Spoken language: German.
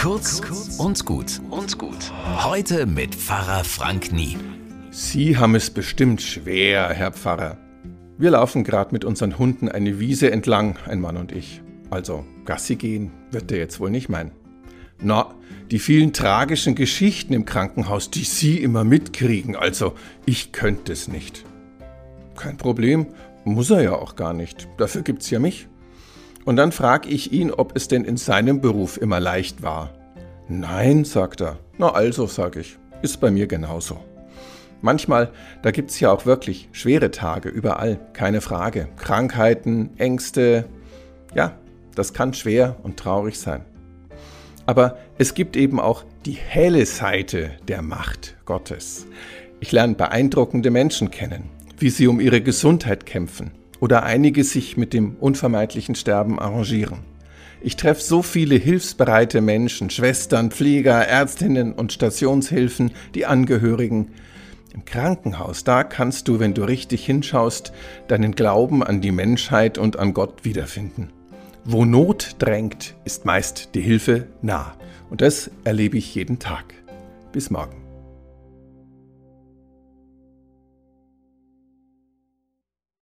Kurz und gut und gut. Heute mit Pfarrer Frank Nie. Sie haben es bestimmt schwer, Herr Pfarrer. Wir laufen gerade mit unseren Hunden eine Wiese entlang, ein Mann und ich. Also, Gassi gehen wird der jetzt wohl nicht meinen. Na, die vielen tragischen Geschichten im Krankenhaus, die Sie immer mitkriegen, also ich könnte es nicht. Kein Problem, muss er ja auch gar nicht. Dafür gibt's ja mich. Und dann frage ich ihn, ob es denn in seinem Beruf immer leicht war. Nein, sagt er. Na also, sag ich, ist bei mir genauso. Manchmal, da gibt's ja auch wirklich schwere Tage überall, keine Frage. Krankheiten, Ängste. Ja, das kann schwer und traurig sein. Aber es gibt eben auch die helle Seite der Macht Gottes. Ich lerne beeindruckende Menschen kennen, wie sie um ihre Gesundheit kämpfen, oder einige sich mit dem unvermeidlichen Sterben arrangieren. Ich treffe so viele hilfsbereite Menschen, Schwestern, Pfleger, Ärztinnen und Stationshilfen, die Angehörigen. Im Krankenhaus, da kannst du, wenn du richtig hinschaust, deinen Glauben an die Menschheit und an Gott wiederfinden. Wo Not drängt, ist meist die Hilfe nah. Und das erlebe ich jeden Tag. Bis morgen.